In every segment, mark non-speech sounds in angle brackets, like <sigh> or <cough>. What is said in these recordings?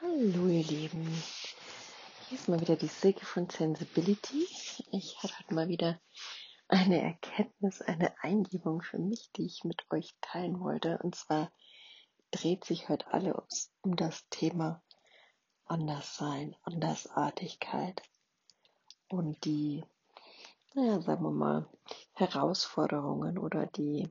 Hallo ihr Lieben, hier ist mal wieder die Silke von Sensibility. Ich hatte heute mal wieder eine Erkenntnis, eine Eingebung für mich, die ich mit euch teilen wollte. Und zwar dreht sich heute alles um das Thema Anderssein, Andersartigkeit und die, naja, sagen wir mal, Herausforderungen oder die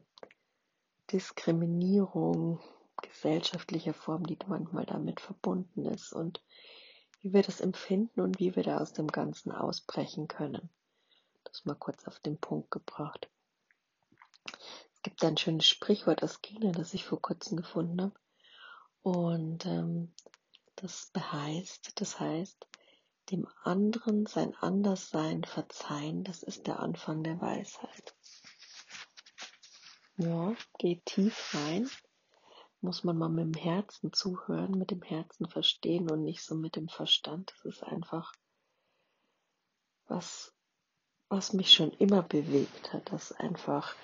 Diskriminierung gesellschaftlicher Form, die manchmal damit verbunden ist und wie wir das empfinden und wie wir da aus dem Ganzen ausbrechen können. Das mal kurz auf den Punkt gebracht. Es gibt ein schönes Sprichwort aus China, das ich vor kurzem gefunden habe. Und ähm, das heißt, das heißt, dem anderen sein Anderssein verzeihen, das ist der Anfang der Weisheit. Ja, geht tief rein muss man mal mit dem Herzen zuhören, mit dem Herzen verstehen und nicht so mit dem Verstand. Das ist einfach was, was mich schon immer bewegt hat, dass einfach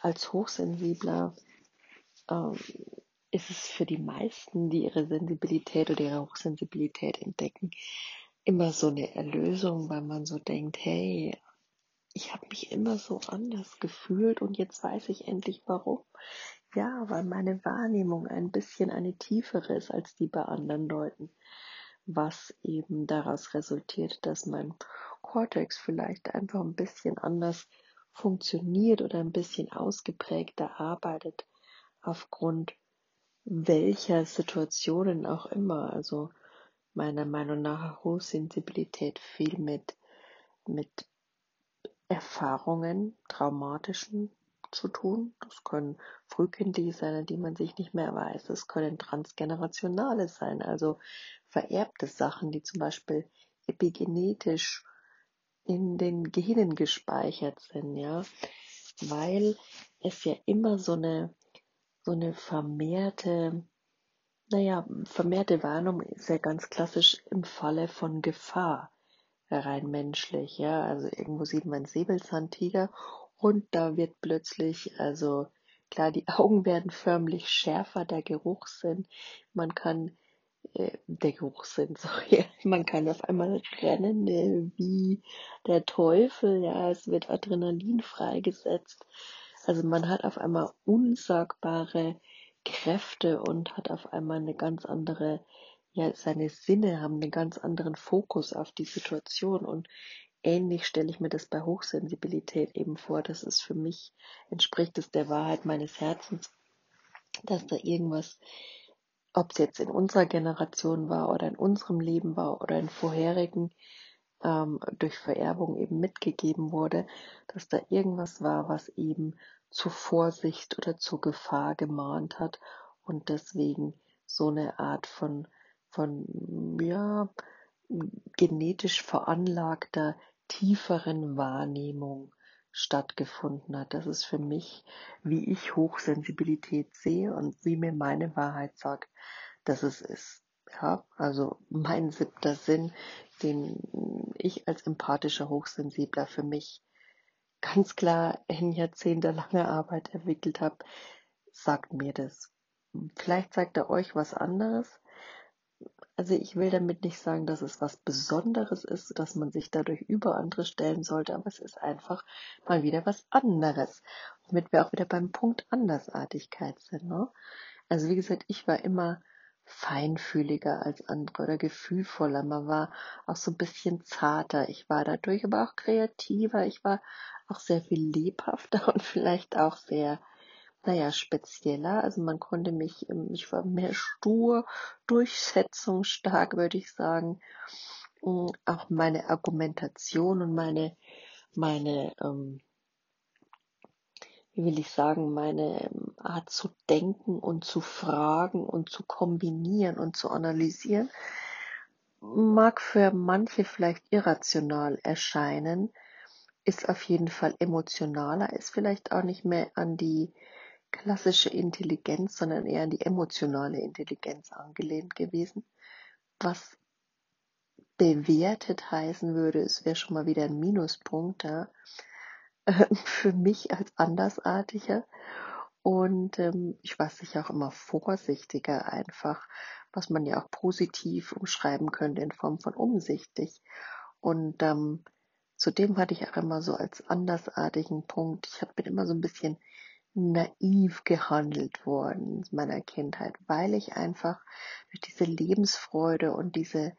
als Hochsensibler ähm, ist es für die meisten, die ihre Sensibilität oder ihre Hochsensibilität entdecken, immer so eine Erlösung, weil man so denkt, hey, ich habe mich immer so anders gefühlt und jetzt weiß ich endlich warum. Ja, weil meine Wahrnehmung ein bisschen eine tiefere ist als die bei anderen Leuten, was eben daraus resultiert, dass mein Cortex vielleicht einfach ein bisschen anders funktioniert oder ein bisschen ausgeprägter arbeitet aufgrund welcher Situationen auch immer. Also meiner Meinung nach Hochsensibilität viel mit, mit Erfahrungen, traumatischen zu tun. Das können frühkindliche sein, die man sich nicht mehr weiß. Das können transgenerationale sein, also vererbte Sachen, die zum Beispiel epigenetisch in den Genen gespeichert sind, ja, weil es ja immer so eine, so eine vermehrte, naja, vermehrte Warnung ist ja ganz klassisch im Falle von Gefahr rein menschlich, ja, also irgendwo sieht man Säbelzahntiger und da wird plötzlich, also klar, die <laughs> Augen werden förmlich schärfer, der Geruchssinn, man kann, äh, der Geruchssinn, <laughs> sorry, man kann auf einmal rennen äh, wie der Teufel, ja, es wird Adrenalin freigesetzt, also man hat auf einmal unsagbare Kräfte und hat auf einmal eine ganz andere, ja, seine Sinne haben einen ganz anderen Fokus auf die Situation und ähnlich stelle ich mir das bei Hochsensibilität eben vor. Das ist für mich, entspricht es der Wahrheit meines Herzens, dass da irgendwas, ob es jetzt in unserer Generation war oder in unserem Leben war oder in vorherigen, ähm, durch Vererbung eben mitgegeben wurde, dass da irgendwas war, was eben zur Vorsicht oder zur Gefahr gemahnt hat und deswegen so eine Art von, von, ja, genetisch veranlagter tieferen Wahrnehmung stattgefunden hat. Das ist für mich, wie ich Hochsensibilität sehe und wie mir meine Wahrheit sagt, dass es ist. Ja, also mein siebter Sinn, den ich als empathischer Hochsensibler für mich ganz klar in jahrzehntelanger Arbeit entwickelt habe, sagt mir das. Vielleicht sagt er euch was anderes, also ich will damit nicht sagen, dass es was Besonderes ist, dass man sich dadurch über andere stellen sollte, aber es ist einfach mal wieder was anderes. Womit wir auch wieder beim Punkt Andersartigkeit sind. Ne? Also wie gesagt, ich war immer feinfühliger als andere oder gefühlvoller. Man war auch so ein bisschen zarter. Ich war dadurch aber auch kreativer. Ich war auch sehr viel lebhafter <laughs> und vielleicht auch sehr naja, spezieller. Also man konnte mich, ähm, ich war mehr stur, durchsetzungsstark, würde ich sagen. Mm, auch meine Argumentation und meine, meine, ähm, wie will ich sagen, meine ähm, Art zu denken und zu fragen und zu kombinieren und zu analysieren, mag für manche vielleicht irrational erscheinen, ist auf jeden Fall emotionaler, ist vielleicht auch nicht mehr an die klassische Intelligenz, sondern eher an die emotionale Intelligenz angelehnt gewesen. Was bewertet heißen würde, es wäre schon mal wieder ein Minuspunkt ja, <laughs> für mich als Andersartiger. Und ähm, ich war sicher auch immer vorsichtiger einfach, was man ja auch positiv umschreiben könnte in Form von umsichtig. Und ähm, zudem hatte ich auch immer so als andersartigen Punkt, ich bin immer so ein bisschen naiv gehandelt worden in meiner Kindheit, weil ich einfach durch diese Lebensfreude und diese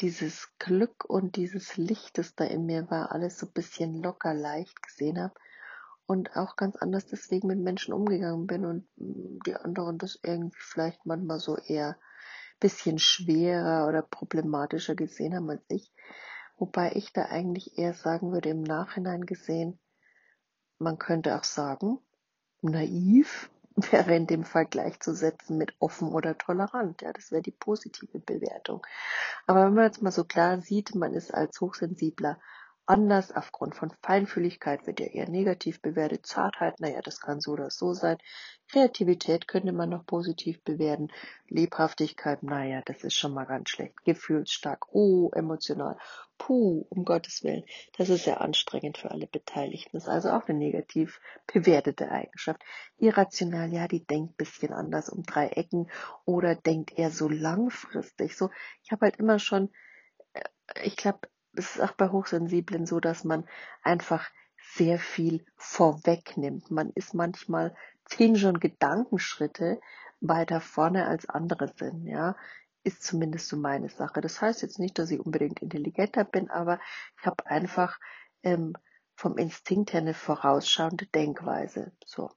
dieses Glück und dieses Licht, das da in mir war, alles so ein bisschen locker leicht gesehen habe und auch ganz anders deswegen mit Menschen umgegangen bin und mm, die anderen das irgendwie vielleicht manchmal so eher bisschen schwerer oder problematischer gesehen haben als ich. Wobei ich da eigentlich eher sagen würde, im Nachhinein gesehen, man könnte auch sagen, naiv <laughs> wäre in dem Fall gleichzusetzen mit offen oder tolerant. Ja, das wäre die positive Bewertung. Aber wenn man jetzt mal so klar sieht, man ist als Hochsensibler anders. Aufgrund von Feinfühligkeit wird ja eher negativ bewertet. Zartheit, naja, das kann so oder so sein. Kreativität könnte man noch positiv bewerten. Lebhaftigkeit, naja, das ist schon mal ganz schlecht. Gefühlsstark, oh, emotional. Puh, um Gottes Willen. Das ist sehr anstrengend für alle Beteiligten. Das ist also auch eine negativ bewertete Eigenschaft. Irrational, ja, die denkt bisschen anders um drei Ecken oder denkt eher so langfristig. So, ich habe halt immer schon, äh, ich glaube, es ist auch bei Hochsensiblen so, dass man einfach sehr viel vorwegnimmt. Man ist manchmal zehn schon Gedankenschritte weiter vorne als andere sind, ja. Ist zumindest so meine Sache. Das heißt jetzt nicht, dass ich unbedingt intelligenter bin, aber ich habe einfach ähm, vom Instinkt her eine vorausschauende Denkweise. So.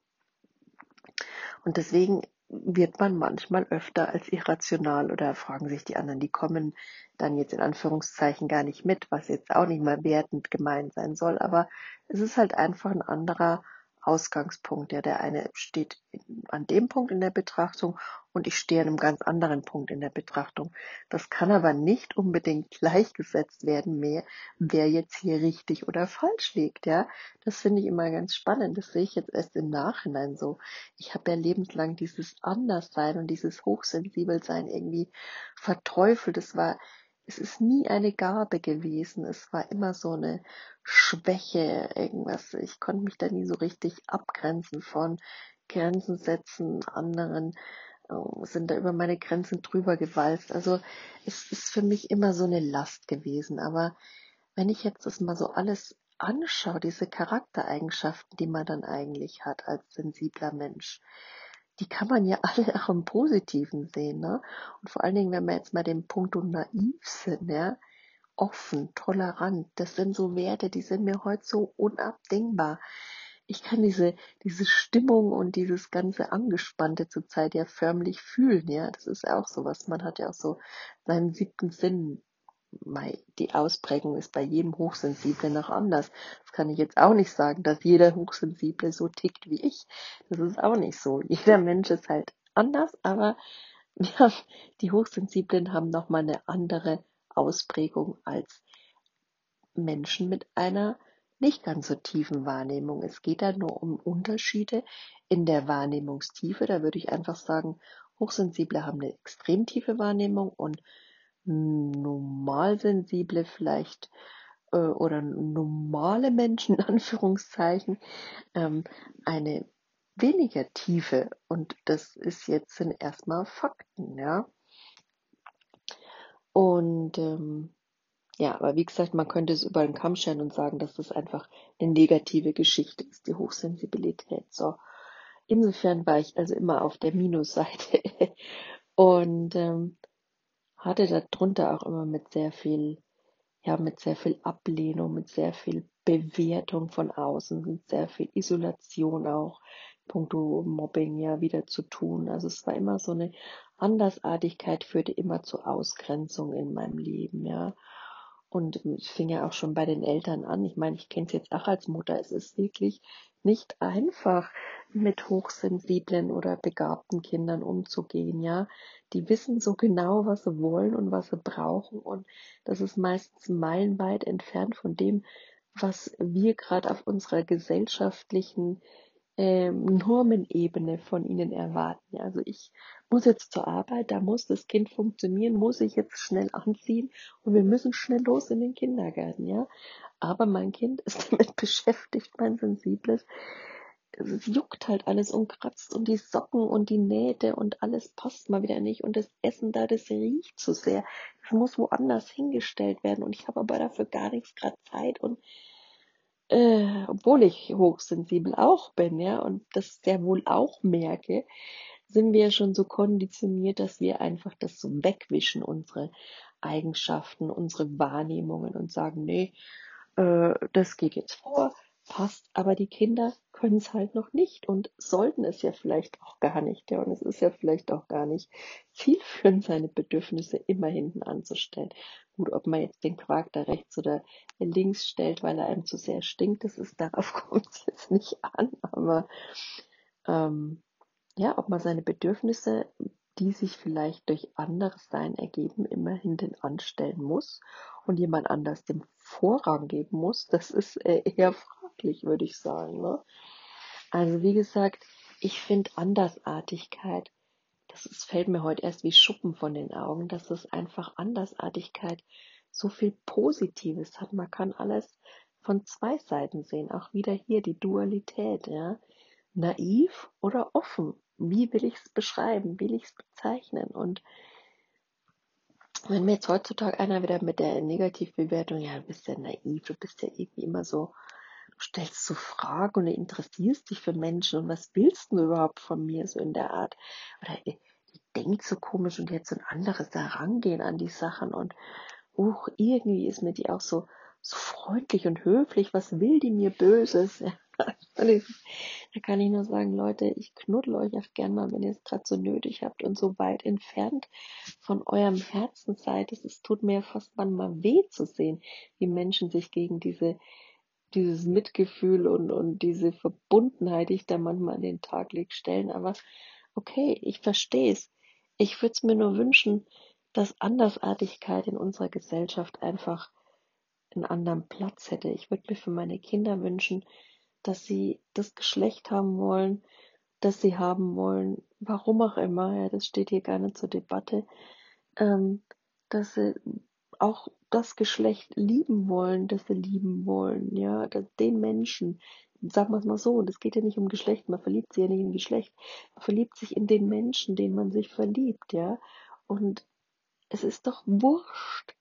Und deswegen wird man manchmal öfter als irrational oder fragen sich die anderen, die kommen dann jetzt in Anführungszeichen gar nicht mit, was jetzt auch nicht mal wertend gemeint sein soll, aber es ist halt einfach ein anderer Ausgangspunkt. Ja, der eine steht an dem Punkt in der Betrachtung und ich stehe an einem ganz anderen Punkt in der Betrachtung. Das kann aber nicht unbedingt <laughs> gleichgesetzt werden mehr, wer jetzt hier richtig oder falsch liegt. Ja, das finde ich immer ganz spannend. Das sehe ich jetzt erst im Nachhinein so. Ich habe ja lebenslang dieses Anderssein und dieses Hochsensibelsein irgendwie verteufelt. Es war es ist nie eine Gabe gewesen. Es war immer so eine Schwäche, irgendwas. Ich konnte mich da nie so richtig abgrenzen von Grenzen setzen, anderen äh, sind da über meine Grenzen drüber gewalzt. Also es ist für mich immer so eine Last gewesen. Aber wenn ich jetzt das mal so alles anschaue, diese Charaktereigenschaften, die man dann eigentlich hat als sensibler Mensch, die kann man ja <laughs> alle auch im Positiven sehen. Ne? Und vor allen Dingen, wenn wir jetzt mal den Punkt naiv sind, ja, offen, tolerant, das sind so Werte, die sind mir heute so unabdingbar. Ich kann diese, diese Stimmung und dieses ganze Angespannte zurzeit ja förmlich fühlen, ja. Das ist ja auch sowas. Man hat ja auch so seinen siebten Sinn die Ausprägung ist bei jedem Hochsensiblen noch anders. Das kann ich jetzt auch nicht sagen, dass jeder Hochsensible so tickt wie ich. Das ist auch nicht so. Jeder Mensch ist halt anders, aber <laughs> ja, die Hochsensiblen haben nochmal eine andere Ausprägung als Menschen mit einer nicht ganz so tiefen Wahrnehmung. Es geht da nur um Unterschiede in der Wahrnehmungstiefe. Da würde ich einfach sagen, Hochsensible haben eine extrem tiefe Wahrnehmung und normalsensible vielleicht äh, oder normale Menschen <laughs> in Anführungszeichen ähm, eine weniger Tiefe und das ist jetzt sind erstmal Fakten, ja. Und ähm, ja, aber wie gesagt, man könnte es über den Kamm scheren und sagen, dass das einfach eine negative Geschichte ist, die Hochsensibilität. So. Insofern war ich also immer auf der Minusseite. <laughs> und ähm, hatte darunter auch immer mit sehr viel, ja, mit sehr viel Ablehnung, mit sehr viel Bewertung von außen, mit sehr viel Isolation auch, puncto Mobbing ja wieder zu tun. Also es war immer so eine Andersartigkeit führte immer zu Ausgrenzung in meinem Leben, ja. Und es fing ja auch schon bei den Eltern an. Ich meine, ich kenne es jetzt auch als Mutter. Es ist wirklich nicht einfach, mit hochsensiblen oder begabten Kindern umzugehen, ja. Die wissen so genau, was sie wollen und was sie brauchen und das ist meistens meilenweit entfernt von dem, was wir gerade auf unserer gesellschaftlichen ähm, Normenebene von ihnen erwarten. Also ich muss jetzt zur Arbeit, da muss das Kind funktionieren, muss ich jetzt schnell anziehen und wir müssen schnell los in den Kindergarten, ja. Aber mein Kind ist <laughs> damit beschäftigt, mein sensibles, es juckt halt alles und kratzt und die Socken und die Nähte und alles passt mal wieder nicht und das Essen da, das riecht zu sehr. Das muss woanders hingestellt werden und ich habe aber dafür gar nichts gerade Zeit und äh, obwohl ich hochsensibel auch bin, ja, und das sehr wohl auch merke, sind wir schon so konditioniert, dass wir einfach das so wegwischen, unsere Eigenschaften, unsere Wahrnehmungen und sagen, nee, äh, das geht jetzt vor, passt, aber die Kinder können es halt noch nicht und sollten es ja vielleicht auch gar nicht, ja, und es ist ja vielleicht auch gar nicht zielführend, seine Bedürfnisse immer hinten anzustellen. Gut, ob man jetzt den Quark da rechts oder links stellt, weil er einem zu sehr stinkt, das ist, <laughs> darauf kommt es jetzt nicht an, aber ähm, ja, ob man seine Bedürfnisse, die sich vielleicht durch anderes Sein ergeben, immer hinten anstellen muss und jemand anders den Vorrang geben muss, das ist äh, eher fraglich, würde ich sagen. Ne? Also wie gesagt, ich finde Andersartigkeit, ist, fällt mir heute erst wie Schuppen von den Augen, dass es einfach Andersartigkeit so viel Positives hat. Man kann alles von zwei Seiten sehen. Auch wieder hier die Dualität, ja. Naiv oder offen. Wie will ich es beschreiben? Will ich es bezeichnen? Und wenn mir jetzt heutzutage einer wieder mit der Negativbewertung, ja, du bist ja naiv, du bist ja irgendwie immer so, du stellst so Fragen und interessierst dich für Menschen und was willst du überhaupt von mir, so in der Art? Oder die denkt so komisch und jetzt so ein anderes Herangehen an die Sachen und, uch, irgendwie ist mir die auch so, so freundlich und höflich, was will die mir Böses? <laughs> Da kann ich nur sagen, Leute, ich knuddel euch auch gern mal, wenn ihr es gerade so nötig habt und so weit entfernt von eurem Herzen seid. Es tut mir fast manchmal weh zu sehen, wie Menschen sich gegen diese dieses Mitgefühl und, und diese Verbundenheit, die ich da manchmal an den Tag lege, stellen. Aber okay, ich verstehe es. Ich würde es mir nur wünschen, dass Andersartigkeit in unserer Gesellschaft einfach einen anderen Platz hätte. Ich würde mir für meine Kinder wünschen, dass sie das Geschlecht haben wollen, das sie haben wollen, warum auch immer, ja, das steht hier gar nicht zur Debatte, ähm, dass sie auch das Geschlecht lieben wollen, das sie lieben wollen, ja, den Menschen, sagen wir es mal so, und es geht ja nicht um Geschlecht, man verliebt sich ja nicht in Geschlecht, man verliebt sich in den Menschen, den man sich verliebt, ja, und es ist doch wurscht,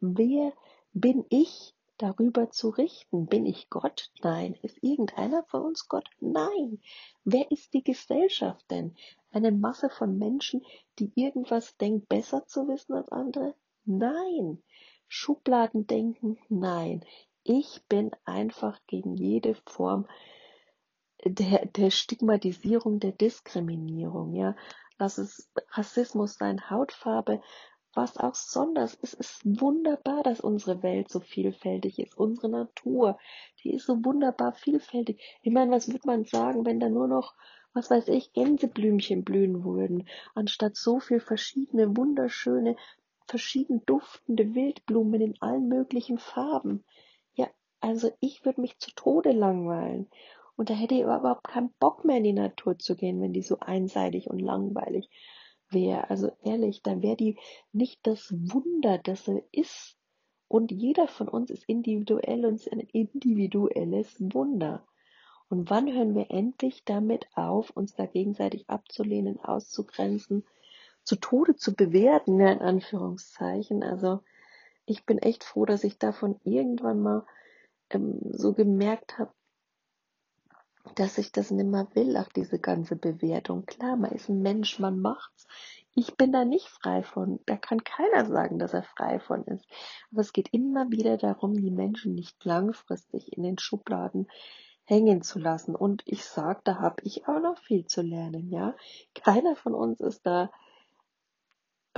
wer bin ich, darüber zu richten. Bin ich Gott? Nein. Ist irgendeiner von uns Gott? Nein. Wer ist die Gesellschaft denn? Eine Masse von Menschen, die irgendwas denkt, besser zu wissen als andere? Nein. Schubladen denken? Nein. Ich bin einfach gegen jede Form der, der Stigmatisierung, der Diskriminierung, ja. Lass es Rassismus sein, Hautfarbe, was auch sonders. Es ist wunderbar, dass unsere Welt so vielfältig ist. Unsere Natur, die ist so wunderbar vielfältig. Ich meine, was würde man sagen, wenn da nur noch, was weiß ich, Gänseblümchen blühen würden, anstatt so viel verschiedene, wunderschöne, verschieden duftende Wildblumen in allen möglichen Farben. Also ich würde mich zu Tode langweilen. Und da hätte ich überhaupt keinen Bock mehr in die Natur zu gehen, wenn die so einseitig und langweilig wäre. Also ehrlich, dann wäre die nicht das Wunder, das sie ist. Und jeder von uns ist individuell und ist ein individuelles Wunder. Und wann hören wir endlich damit auf, uns da gegenseitig abzulehnen, auszugrenzen, zu Tode zu bewerten, ja, in Anführungszeichen. Also ich bin echt froh, dass ich davon irgendwann mal ähm, so gemerkt habe, dass ich das nimmer will, auch diese ganze Bewertung. Klar, man ist ein Mensch, man macht's. Ich bin da nicht frei von. Da kann keiner sagen, dass er frei von ist. Aber es geht immer wieder darum, die Menschen nicht langfristig in den Schubladen hängen zu lassen. Und ich sag, da habe ich auch noch viel zu lernen, ja. Keiner von uns ist da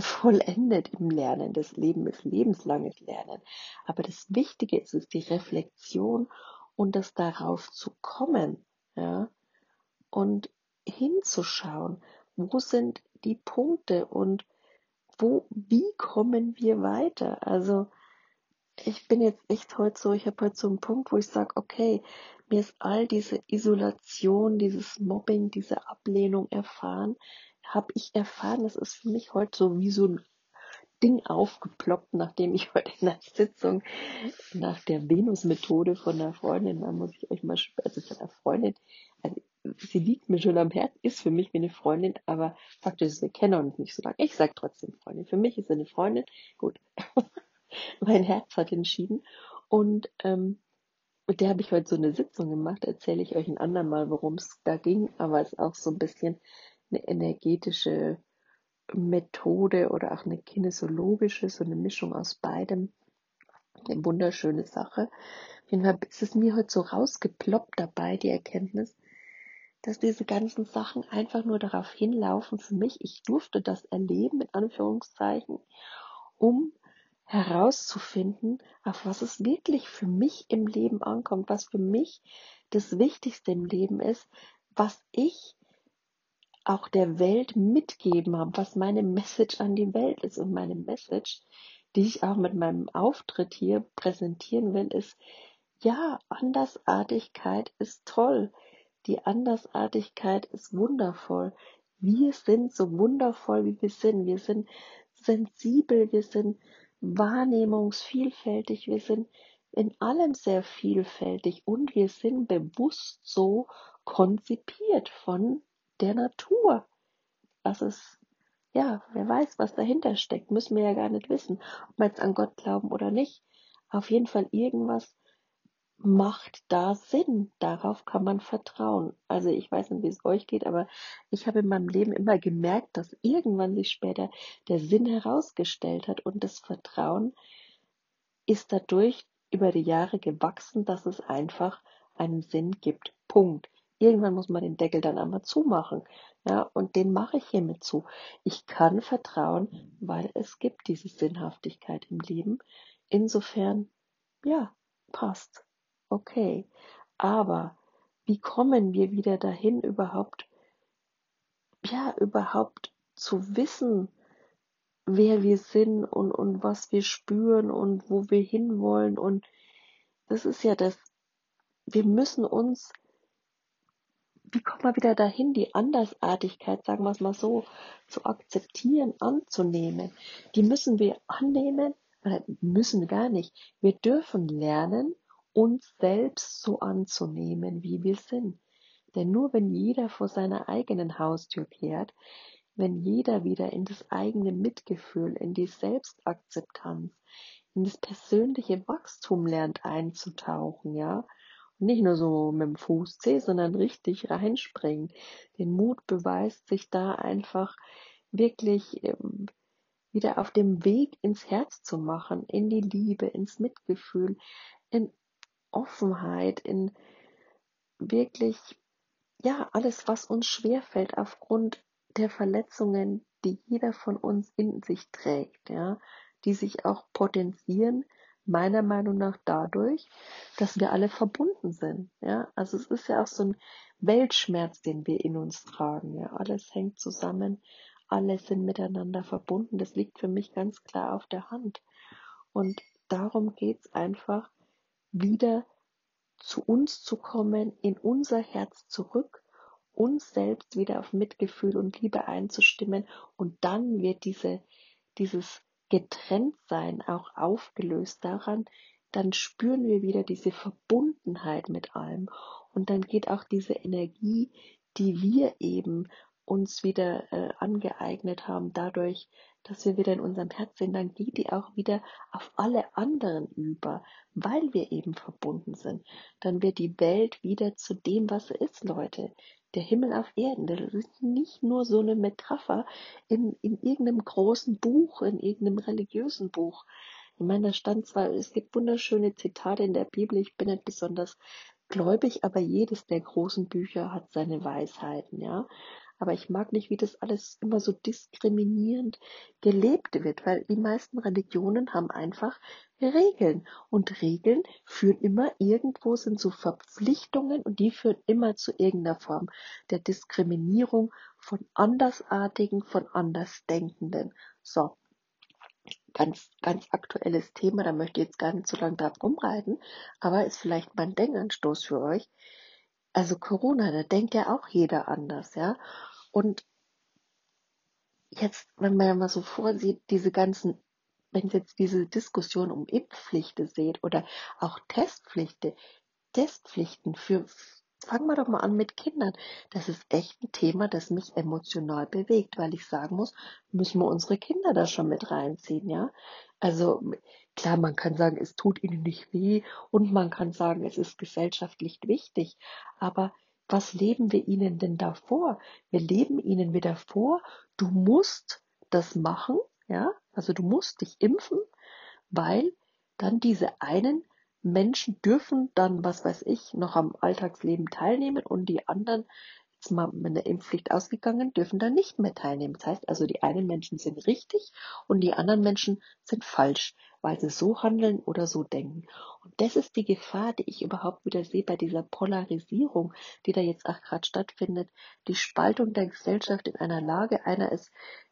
vollendet im Lernen. Das Leben ist lebenslanges Lernen. Aber das Wichtige ist, ist die Reflexion und das darauf zu kommen ja, und hinzuschauen, wo sind die Punkte und wo, wie kommen wir weiter? Also, ich bin jetzt echt heute so, ich habe heute so einen Punkt, wo ich sage, okay, mir ist all diese Isolation, dieses Mobbing, diese Ablehnung erfahren, habe ich erfahren, das ist für mich heute so wie so ein Ding aufgeploppt, nachdem ich <laughs> heute in der Sitzung nach der Venus-Methode von einer Freundin, da muss ich euch mal, also von einer Freundin, also sie liegt mir schon am Herzen, ist für mich wie eine Freundin, aber faktisch ist, wir kennen uns nicht so lange. Ich sage trotzdem Freundin. Für mich ist sie eine Freundin. Gut. <laughs> mein Herz hat entschieden. Und ähm, mit der habe ich heute so eine Sitzung gemacht. Erzähle ich euch ein andermal, worum es da ging. Aber es ist auch so ein bisschen eine energetische Methode oder auch eine kinesiologische, so eine Mischung aus beidem. Eine wunderschöne Sache. Auf jeden Fall ist es mir heute so rausgeploppt dabei, die Erkenntnis, dass diese ganzen Sachen einfach nur darauf hinlaufen für mich. Ich durfte das erleben, mit Anführungszeichen, um herauszufinden, auf was es wirklich für mich im Leben ankommt, was für mich das Wichtigste im Leben ist, was ich auch der Welt mitgeben habe, was meine Message an die Welt ist. Und meine Message, die ich auch mit meinem Auftritt hier präsentieren will, ist, ja, Andersartigkeit ist toll. Die Andersartigkeit ist wundervoll. Wir sind so wundervoll, wie wir sind. Wir sind sensibel, wir sind wahrnehmungsvielfältig, wir sind in allem sehr vielfältig und wir sind bewusst so konzipiert von der Natur. Das ist, ja, wer weiß, was dahinter steckt, müssen wir ja gar nicht wissen, ob wir jetzt an Gott glauben oder nicht. Auf jeden Fall irgendwas macht da Sinn. Darauf kann man vertrauen. Also ich weiß nicht, wie es euch geht, aber ich habe in meinem Leben immer gemerkt, dass irgendwann sich später der Sinn herausgestellt hat und das Vertrauen ist dadurch über die Jahre gewachsen, dass es einfach einen Sinn gibt. Punkt. Irgendwann muss man den Deckel dann einmal zumachen. Ja, und den mache ich hiermit zu. Ich kann vertrauen, weil es gibt diese Sinnhaftigkeit im Leben. Insofern, ja, passt okay. Aber wie kommen wir wieder dahin, überhaupt, ja, überhaupt zu wissen, wer wir sind und, und was wir spüren und wo wir hinwollen. Und das ist ja das, wir müssen uns, wie kommen wir wieder dahin, die Andersartigkeit, sagen wir es mal so, zu akzeptieren, anzunehmen. Die müssen wir annehmen, oder müssen gar nicht. Wir dürfen lernen, uns selbst so anzunehmen, wie wir sind. Denn nur wenn jeder vor seiner eigenen Haustür kehrt, wenn jeder wieder in das eigene Mitgefühl, in die Selbstakzeptanz, in das persönliche Wachstum lernt einzutauchen, ja, nicht nur so mit dem Fuß zäh, sondern richtig reinspringen, den Mut beweist, sich da einfach wirklich ähm, wieder auf dem Weg ins Herz zu machen, in die Liebe, ins Mitgefühl, in Offenheit, in wirklich, ja, alles, was uns schwerfällt aufgrund der Verletzungen, die jeder von uns in sich trägt, ja, die sich auch potenzieren, meiner Meinung nach dadurch, dass wir alle verbunden sind, ja. Also es ist ja auch so ein Weltschmerz, den wir in uns tragen, ja. Alles hängt zusammen, alle sind miteinander verbunden. Das liegt für mich ganz klar auf der Hand. Und darum geht's einfach, wieder zu uns zu kommen, in unser Herz zurück, uns selbst wieder auf Mitgefühl und Liebe einzustimmen und dann wird diese, dieses Getrenntsein auch aufgelöst daran, dann spüren wir wieder diese Verbundenheit mit allem und dann geht auch diese Energie, die wir eben uns wieder äh, angeeignet haben, dadurch, dass wir wieder in unserem Herz sind, dann geht die auch wieder auf alle anderen über, weil wir eben verbunden sind. Dann wird die Welt wieder zu dem, was sie ist, Leute. Der Himmel auf Erden, das ist nicht nur so eine Metapher in, in irgendeinem großen Buch, in irgendeinem religiösen Buch. Ich meine, da stand zwar, es gibt wunderschöne Zitate in der Bibel, ich bin nicht besonders gläubig, aber jedes der großen Bücher hat seine Weisheiten, ja. Aber ich mag nicht, wie das alles immer so diskriminierend gelebt wird, weil die meisten Religionen haben einfach Regeln. Und Regeln führen immer irgendwo, sind so Verpflichtungen und die führen immer zu irgendeiner Form der Diskriminierung von Andersartigen, von Andersdenkenden. So. Ganz, ganz aktuelles Thema, da möchte ich jetzt gar nicht so lange drauf rumreiten, aber ist vielleicht mein Denkanstoß für euch. Also Corona, da denkt ja auch jeder anders, ja. Und jetzt, wenn man mal so vorsieht, diese ganzen, wenn ihr jetzt diese Diskussion um Impfpflichten seht oder auch Testpflichten, Testpflichten für fangen wir doch mal an mit Kindern. Das ist echt ein Thema, das mich emotional bewegt, weil ich sagen muss, müssen wir unsere Kinder da schon mit reinziehen, ja? Also klar, man kann sagen, es tut ihnen nicht weh und man kann sagen, es ist gesellschaftlich wichtig, aber was leben wir ihnen denn da vor? Wir leben ihnen wieder vor, du musst das machen, ja? Also du musst dich impfen, weil dann diese einen Menschen dürfen dann, was weiß ich, noch am Alltagsleben teilnehmen und die anderen, jetzt mal mit der Impfpflicht ausgegangen, dürfen dann nicht mehr teilnehmen. Das heißt also, die einen Menschen sind richtig und die anderen Menschen sind falsch, weil sie so handeln oder so denken. Und das ist die Gefahr, die ich überhaupt wieder sehe bei dieser Polarisierung, die da jetzt auch gerade stattfindet. Die Spaltung der Gesellschaft in einer Lage. Einer ist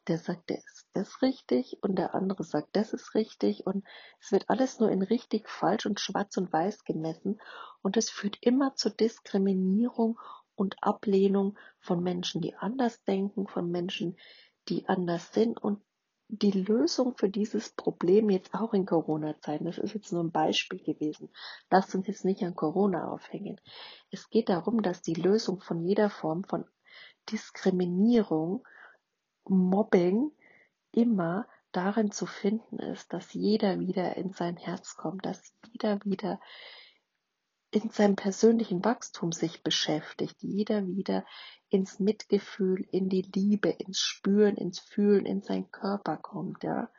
der sagt, der ist das richtig und der andere sagt, das ist richtig und es wird alles nur in richtig, falsch und schwarz und weiß gemessen und es führt immer zur Diskriminierung und Ablehnung von Menschen, die anders denken, von Menschen, die anders sind und die Lösung für dieses Problem jetzt auch in Corona-Zeiten, das ist jetzt nur ein Beispiel gewesen, lasst uns jetzt nicht an Corona aufhängen. Es geht darum, dass die Lösung von jeder Form von Diskriminierung Mobbing immer darin zu finden ist, dass jeder wieder in sein Herz kommt, dass jeder wieder in seinem persönlichen Wachstum sich beschäftigt, jeder wieder ins Mitgefühl, in die Liebe, ins Spüren, ins Fühlen, in seinen Körper kommt, ja.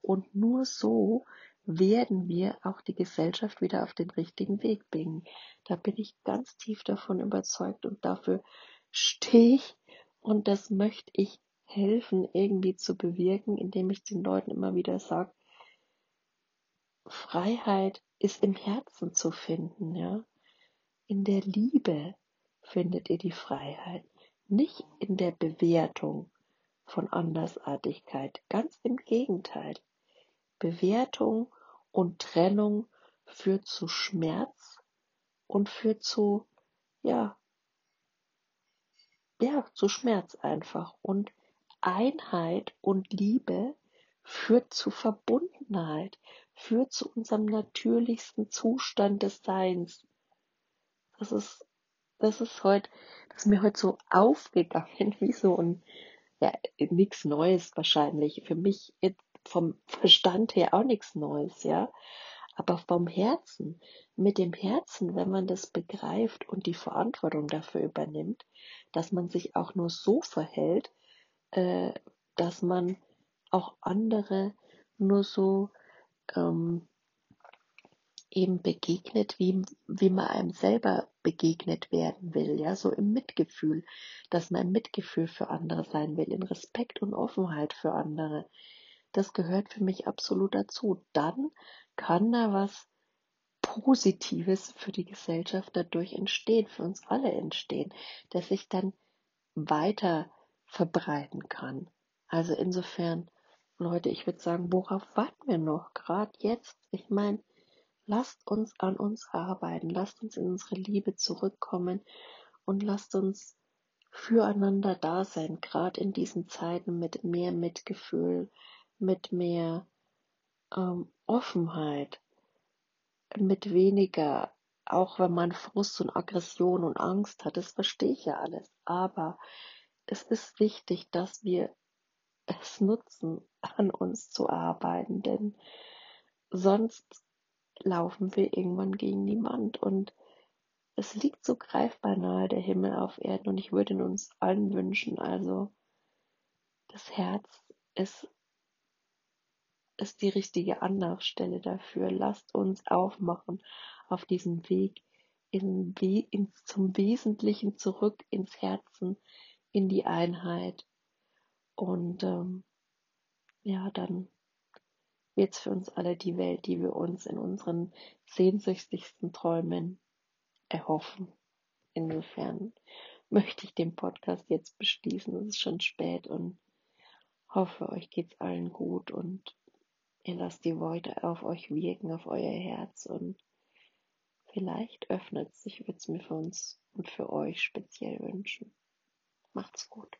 Und nur so werden wir auch die Gesellschaft wieder auf den richtigen Weg bringen. Da bin ich ganz tief davon überzeugt und dafür stehe ich und das möchte ich helfen, irgendwie zu bewirken, indem ich den Leuten immer wieder sage, Freiheit ist im Herzen zu finden, ja. In der Liebe findet ihr die Freiheit, nicht in der Bewertung von Andersartigkeit. Ganz im Gegenteil. Bewertung und Trennung führt zu Schmerz und führt zu, ja, ja, zu Schmerz einfach. Und Einheit und Liebe führt zu Verbundenheit, führt zu unserem natürlichsten Zustand des Seins. Das ist, das ist heute, das ist mir heute so aufgegangen, <laughs> wie so ein, ja, nichts Neues wahrscheinlich. Für mich vom Verstand her auch nichts Neues, ja. Aber vom Herzen, mit dem Herzen, wenn man das begreift und die Verantwortung dafür übernimmt, dass man sich auch nur so verhält, äh, dass man auch andere nur so ähm, eben begegnet, wie, wie man einem selber begegnet werden will, ja, so im Mitgefühl, dass man im Mitgefühl für andere sein will, in Respekt und Offenheit für andere. Das gehört für mich absolut dazu. Dann kann da was Positives für die Gesellschaft dadurch entstehen, für uns alle entstehen, dass sich dann weiter verbreiten kann. Also insofern, Leute, ich würde sagen, worauf warten wir noch? Gerade jetzt. Ich meine, lasst uns an uns arbeiten, lasst uns in unsere Liebe zurückkommen und lasst uns füreinander da sein, gerade in diesen Zeiten mit mehr Mitgefühl, mit mehr ähm, Offenheit, mit weniger, auch wenn man Frust und Aggression und Angst hat, das verstehe ich ja alles, aber es ist wichtig, dass wir es nutzen, an uns zu arbeiten, denn sonst laufen wir irgendwann gegen die Wand und es liegt so greifbar nahe der Himmel auf Erden und ich würde ihn uns allen wünschen, also das Herz ist, ist die richtige Anlaufstelle dafür. Lasst uns aufmachen auf diesem Weg in, in, zum Wesentlichen zurück ins Herzen, in die Einheit. Und ähm, ja, dann wird es für uns alle die Welt, die wir uns in unseren sehnsüchtigsten Träumen erhoffen. Insofern möchte ich den Podcast jetzt beschließen. Es ist schon spät und hoffe, euch geht's allen gut und ihr lasst die Worte auf euch wirken, auf euer Herz und vielleicht öffnet sich, würde es mir für uns und für euch speziell wünschen. Macht's gut.